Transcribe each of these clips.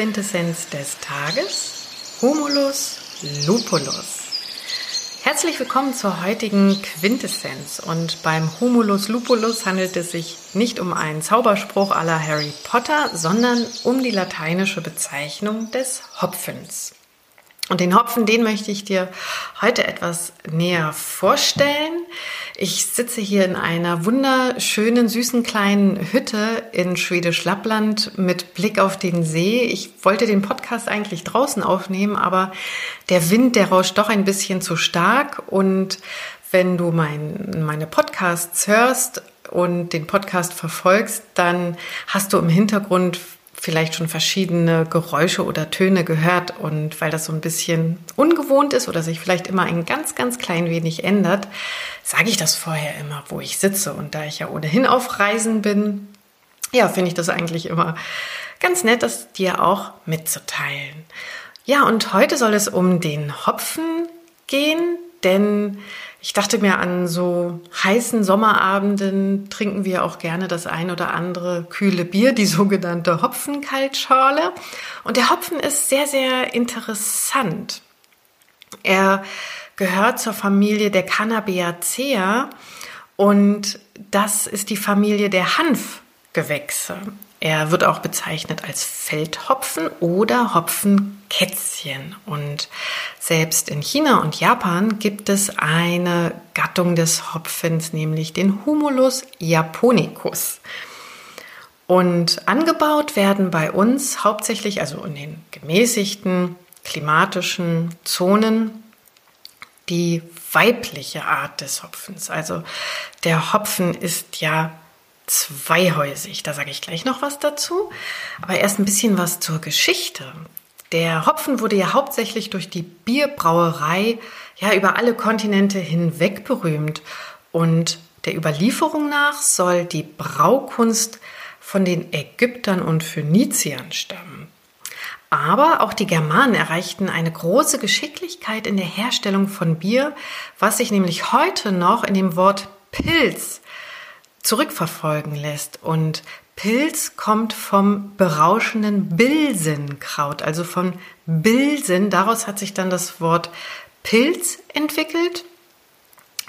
Quintessenz des Tages, Humulus lupulus. Herzlich willkommen zur heutigen Quintessenz und beim Humulus lupulus handelt es sich nicht um einen Zauberspruch aller Harry Potter, sondern um die lateinische Bezeichnung des Hopfens. Und den Hopfen, den möchte ich dir heute etwas näher vorstellen. Ich sitze hier in einer wunderschönen, süßen kleinen Hütte in Schwedisch Lappland mit Blick auf den See. Ich wollte den Podcast eigentlich draußen aufnehmen, aber der Wind, der rauscht doch ein bisschen zu stark. Und wenn du mein, meine Podcasts hörst und den Podcast verfolgst, dann hast du im Hintergrund vielleicht schon verschiedene Geräusche oder Töne gehört und weil das so ein bisschen ungewohnt ist oder sich vielleicht immer ein ganz, ganz klein wenig ändert, sage ich das vorher immer, wo ich sitze. Und da ich ja ohnehin auf Reisen bin, ja, finde ich das eigentlich immer ganz nett, das dir auch mitzuteilen. Ja, und heute soll es um den Hopfen gehen, denn ich dachte mir, an so heißen Sommerabenden trinken wir auch gerne das ein oder andere kühle Bier, die sogenannte Hopfenkaltschorle. Und der Hopfen ist sehr, sehr interessant. Er gehört zur Familie der Cannabiacea und das ist die Familie der Hanfgewächse. Er wird auch bezeichnet als Feldhopfen oder Hopfenkätzchen. Und selbst in China und Japan gibt es eine Gattung des Hopfens, nämlich den Humulus japonicus. Und angebaut werden bei uns hauptsächlich, also in den gemäßigten klimatischen Zonen, die weibliche Art des Hopfens. Also der Hopfen ist ja zweihäusig. Da sage ich gleich noch was dazu. Aber erst ein bisschen was zur Geschichte. Der Hopfen wurde ja hauptsächlich durch die Bierbrauerei ja über alle Kontinente hinweg berühmt. Und der Überlieferung nach soll die Braukunst von den Ägyptern und Phöniziern stammen. Aber auch die Germanen erreichten eine große Geschicklichkeit in der Herstellung von Bier, was sich nämlich heute noch in dem Wort Pilz zurückverfolgen lässt. Und Pilz kommt vom berauschenden Bilsenkraut, also von Bilsen. Daraus hat sich dann das Wort Pilz entwickelt.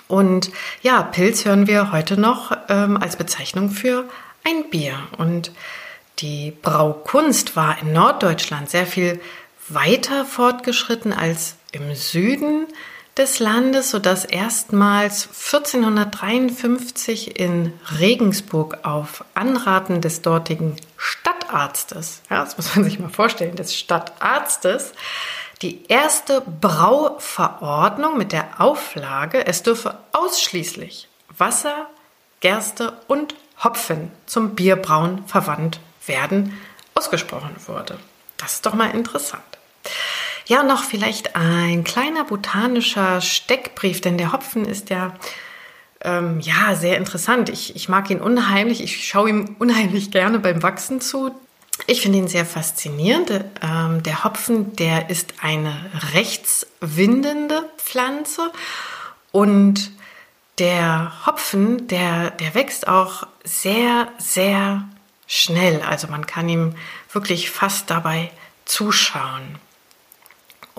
Und ja, Pilz hören wir heute noch ähm, als Bezeichnung für ein Bier. Und die Braukunst war in Norddeutschland sehr viel weiter fortgeschritten als im Süden des Landes, sodass erstmals 1453 in Regensburg auf Anraten des dortigen Stadtarztes, ja, das muss man sich mal vorstellen, des Stadtarztes, die erste Brauverordnung mit der Auflage, es dürfe ausschließlich Wasser, Gerste und Hopfen zum Bierbrauen verwandt werden, ausgesprochen wurde. Das ist doch mal interessant. Ja, noch vielleicht ein kleiner botanischer Steckbrief, denn der Hopfen ist ja ähm, ja sehr interessant. Ich, ich mag ihn unheimlich. Ich schaue ihm unheimlich gerne beim Wachsen zu. Ich finde ihn sehr faszinierend. Ähm, der Hopfen, der ist eine rechtswindende Pflanze und der Hopfen, der, der wächst auch sehr, sehr schnell. Also man kann ihm wirklich fast dabei zuschauen.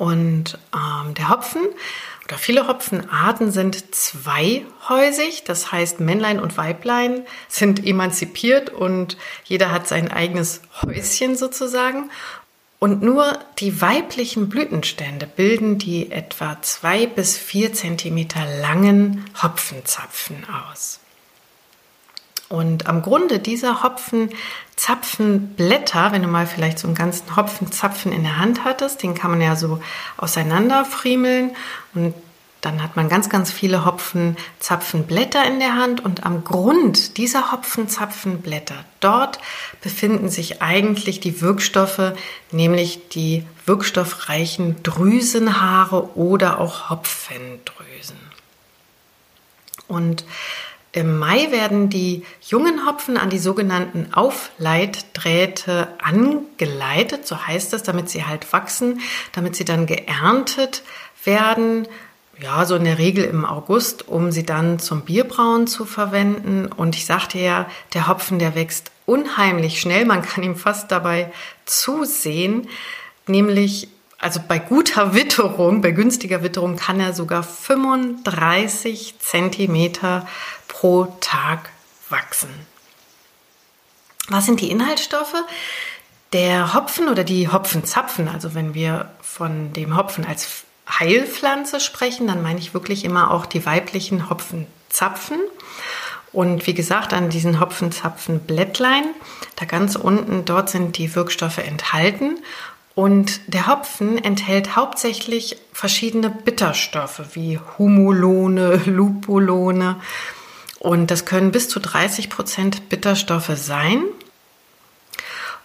Und ähm, der Hopfen oder viele Hopfenarten sind zweihäusig, das heißt Männlein und Weiblein sind emanzipiert und jeder hat sein eigenes Häuschen sozusagen. Und nur die weiblichen Blütenstände bilden die etwa zwei bis vier Zentimeter langen Hopfenzapfen aus. Und am Grunde dieser Hopfenzapfenblätter, wenn du mal vielleicht so einen ganzen Hopfenzapfen in der Hand hattest, den kann man ja so auseinanderfriemeln und dann hat man ganz, ganz viele Hopfenzapfenblätter in der Hand und am Grund dieser Hopfenzapfenblätter, dort befinden sich eigentlich die Wirkstoffe, nämlich die wirkstoffreichen Drüsenhaare oder auch Hopfendrüsen. Und im Mai werden die jungen Hopfen an die sogenannten Aufleitdrähte angeleitet, so heißt es, damit sie halt wachsen, damit sie dann geerntet werden. Ja, so in der Regel im August, um sie dann zum Bierbrauen zu verwenden. Und ich sagte ja, der Hopfen, der wächst unheimlich schnell. Man kann ihm fast dabei zusehen, nämlich also bei guter Witterung, bei günstiger Witterung kann er sogar 35 Zentimeter pro Tag wachsen. Was sind die Inhaltsstoffe? Der Hopfen oder die Hopfenzapfen, also wenn wir von dem Hopfen als Heilpflanze sprechen, dann meine ich wirklich immer auch die weiblichen Hopfenzapfen. Und wie gesagt, an diesen Hopfenzapfenblättlein, da ganz unten, dort sind die Wirkstoffe enthalten. Und der Hopfen enthält hauptsächlich verschiedene Bitterstoffe wie Humulone, Lupulone. Und das können bis zu 30 Prozent Bitterstoffe sein.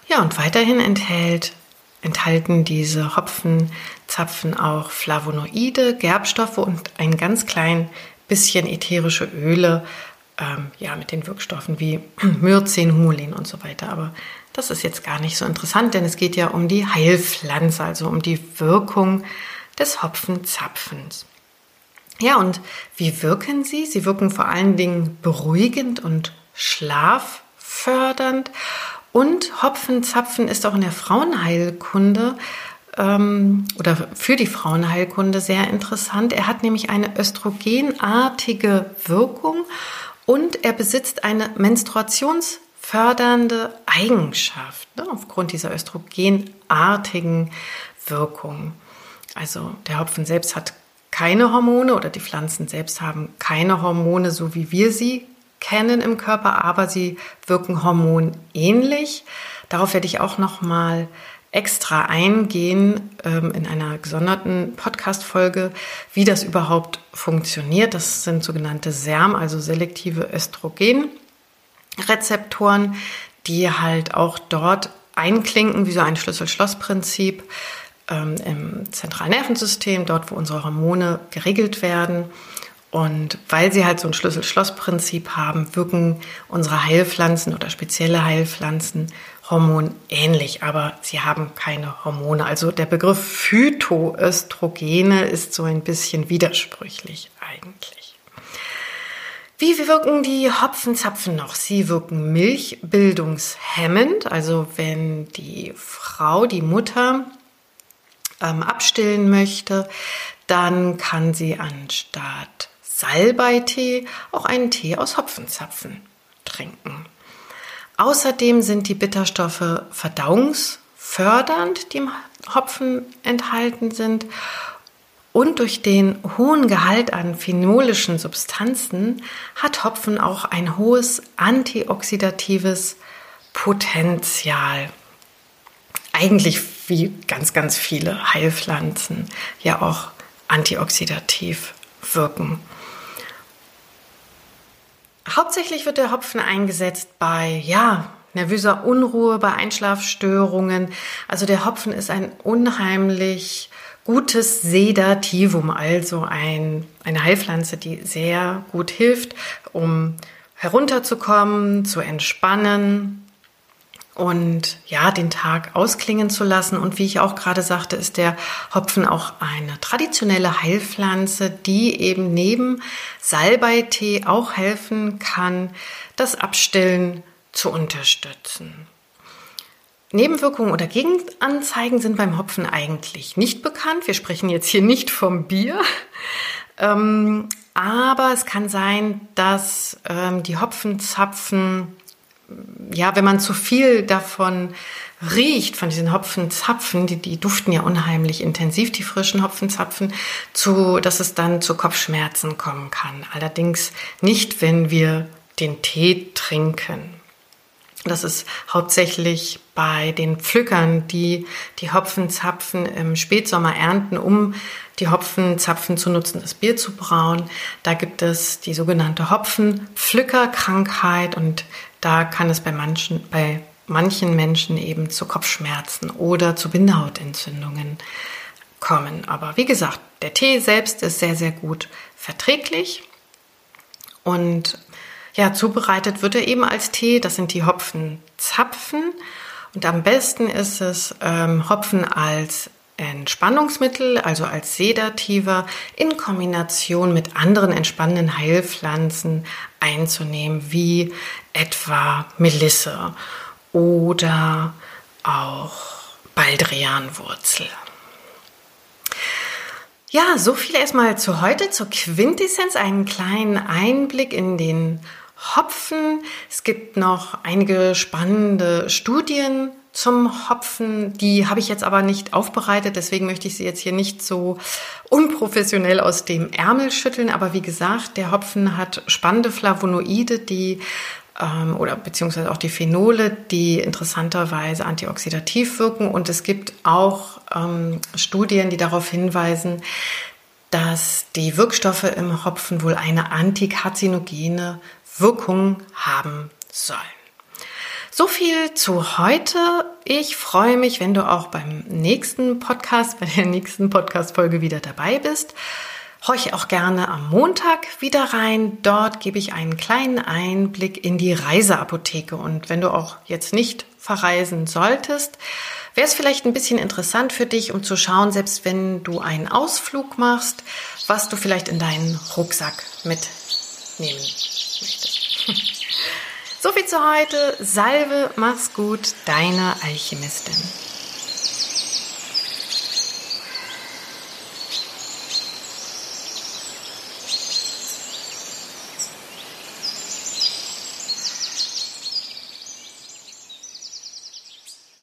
Ja, und weiterhin enthält, enthalten diese Hopfenzapfen auch Flavonoide, Gerbstoffe und ein ganz klein bisschen ätherische Öle, ähm, ja, mit den Wirkstoffen wie Myrzin, Humulin und so weiter. Aber das ist jetzt gar nicht so interessant, denn es geht ja um die Heilpflanze, also um die Wirkung des Hopfenzapfens. Ja, und wie wirken sie? Sie wirken vor allen Dingen beruhigend und schlaffördernd. Und Hopfenzapfen ist auch in der Frauenheilkunde ähm, oder für die Frauenheilkunde sehr interessant. Er hat nämlich eine östrogenartige Wirkung und er besitzt eine Menstruations- fördernde Eigenschaft ne, aufgrund dieser östrogenartigen Wirkung. Also der Hopfen selbst hat keine Hormone oder die Pflanzen selbst haben keine Hormone, so wie wir sie kennen im Körper, aber sie wirken hormonähnlich. Darauf werde ich auch noch mal extra eingehen ähm, in einer gesonderten Podcast-Folge, wie das überhaupt funktioniert. Das sind sogenannte SERM, also selektive Östrogen. Rezeptoren, die halt auch dort einklinken, wie so ein Schlüssel-Schloss-Prinzip ähm, im zentralen Nervensystem, dort wo unsere Hormone geregelt werden. Und weil sie halt so ein Schlüssel-Schloss-Prinzip haben, wirken unsere Heilpflanzen oder spezielle Heilpflanzen hormonähnlich, aber sie haben keine Hormone. Also der Begriff Phytoöstrogene ist so ein bisschen widersprüchlich eigentlich. Wie wirken die Hopfenzapfen noch? Sie wirken milchbildungshemmend, also wenn die Frau, die Mutter ähm, abstillen möchte, dann kann sie anstatt Salbeitee auch einen Tee aus Hopfenzapfen trinken. Außerdem sind die Bitterstoffe verdauungsfördernd, die im Hopfen enthalten sind und durch den hohen Gehalt an phenolischen Substanzen hat Hopfen auch ein hohes antioxidatives Potenzial. Eigentlich wie ganz, ganz viele Heilpflanzen ja auch antioxidativ wirken. Hauptsächlich wird der Hopfen eingesetzt bei, ja, nervöser Unruhe, bei Einschlafstörungen. Also der Hopfen ist ein unheimlich gutes Sedativum, also ein, eine Heilpflanze, die sehr gut hilft, um herunterzukommen, zu entspannen und ja, den Tag ausklingen zu lassen. Und wie ich auch gerade sagte, ist der Hopfen auch eine traditionelle Heilpflanze, die eben neben Salbeitee auch helfen kann, das Abstillen zu unterstützen. Nebenwirkungen oder Gegenanzeigen sind beim Hopfen eigentlich nicht bekannt. Wir sprechen jetzt hier nicht vom Bier. Ähm, aber es kann sein, dass ähm, die Hopfenzapfen, ja, wenn man zu viel davon riecht, von diesen Hopfenzapfen, die, die duften ja unheimlich intensiv, die frischen Hopfenzapfen, zu, dass es dann zu Kopfschmerzen kommen kann. Allerdings nicht, wenn wir den Tee trinken. Das ist hauptsächlich bei den Pflückern, die die Hopfenzapfen im Spätsommer ernten, um die Hopfenzapfen zu nutzen, das Bier zu brauen. Da gibt es die sogenannte Hopfenpflückerkrankheit und da kann es bei manchen, bei manchen Menschen eben zu Kopfschmerzen oder zu Bindehautentzündungen kommen. Aber wie gesagt, der Tee selbst ist sehr, sehr gut verträglich und ja, zubereitet wird er eben als Tee. Das sind die Hopfenzapfen. Und am besten ist es, ähm, Hopfen als Entspannungsmittel, also als Sedativa, in Kombination mit anderen entspannenden Heilpflanzen einzunehmen, wie etwa Melisse oder auch Baldrianwurzel. Ja, so viel erstmal zu heute, zur Quintessenz, einen kleinen Einblick in den Hopfen. Es gibt noch einige spannende Studien zum Hopfen. Die habe ich jetzt aber nicht aufbereitet, deswegen möchte ich sie jetzt hier nicht so unprofessionell aus dem Ärmel schütteln. Aber wie gesagt, der Hopfen hat spannende Flavonoide, die ähm, oder beziehungsweise auch die Phenole, die interessanterweise antioxidativ wirken. Und es gibt auch ähm, Studien, die darauf hinweisen, dass die Wirkstoffe im Hopfen wohl eine antikarzinogene Wirkung haben sollen. So viel zu heute. Ich freue mich, wenn du auch beim nächsten Podcast, bei der nächsten Podcast-Folge wieder dabei bist. Horche auch gerne am Montag wieder rein. Dort gebe ich einen kleinen Einblick in die Reiseapotheke. Und wenn du auch jetzt nicht verreisen solltest, wäre es vielleicht ein bisschen interessant für dich, um zu schauen, selbst wenn du einen Ausflug machst, was du vielleicht in deinen Rucksack mitnehmen möchtest. So viel zu heute. Salve, mach's gut, deine Alchemistin.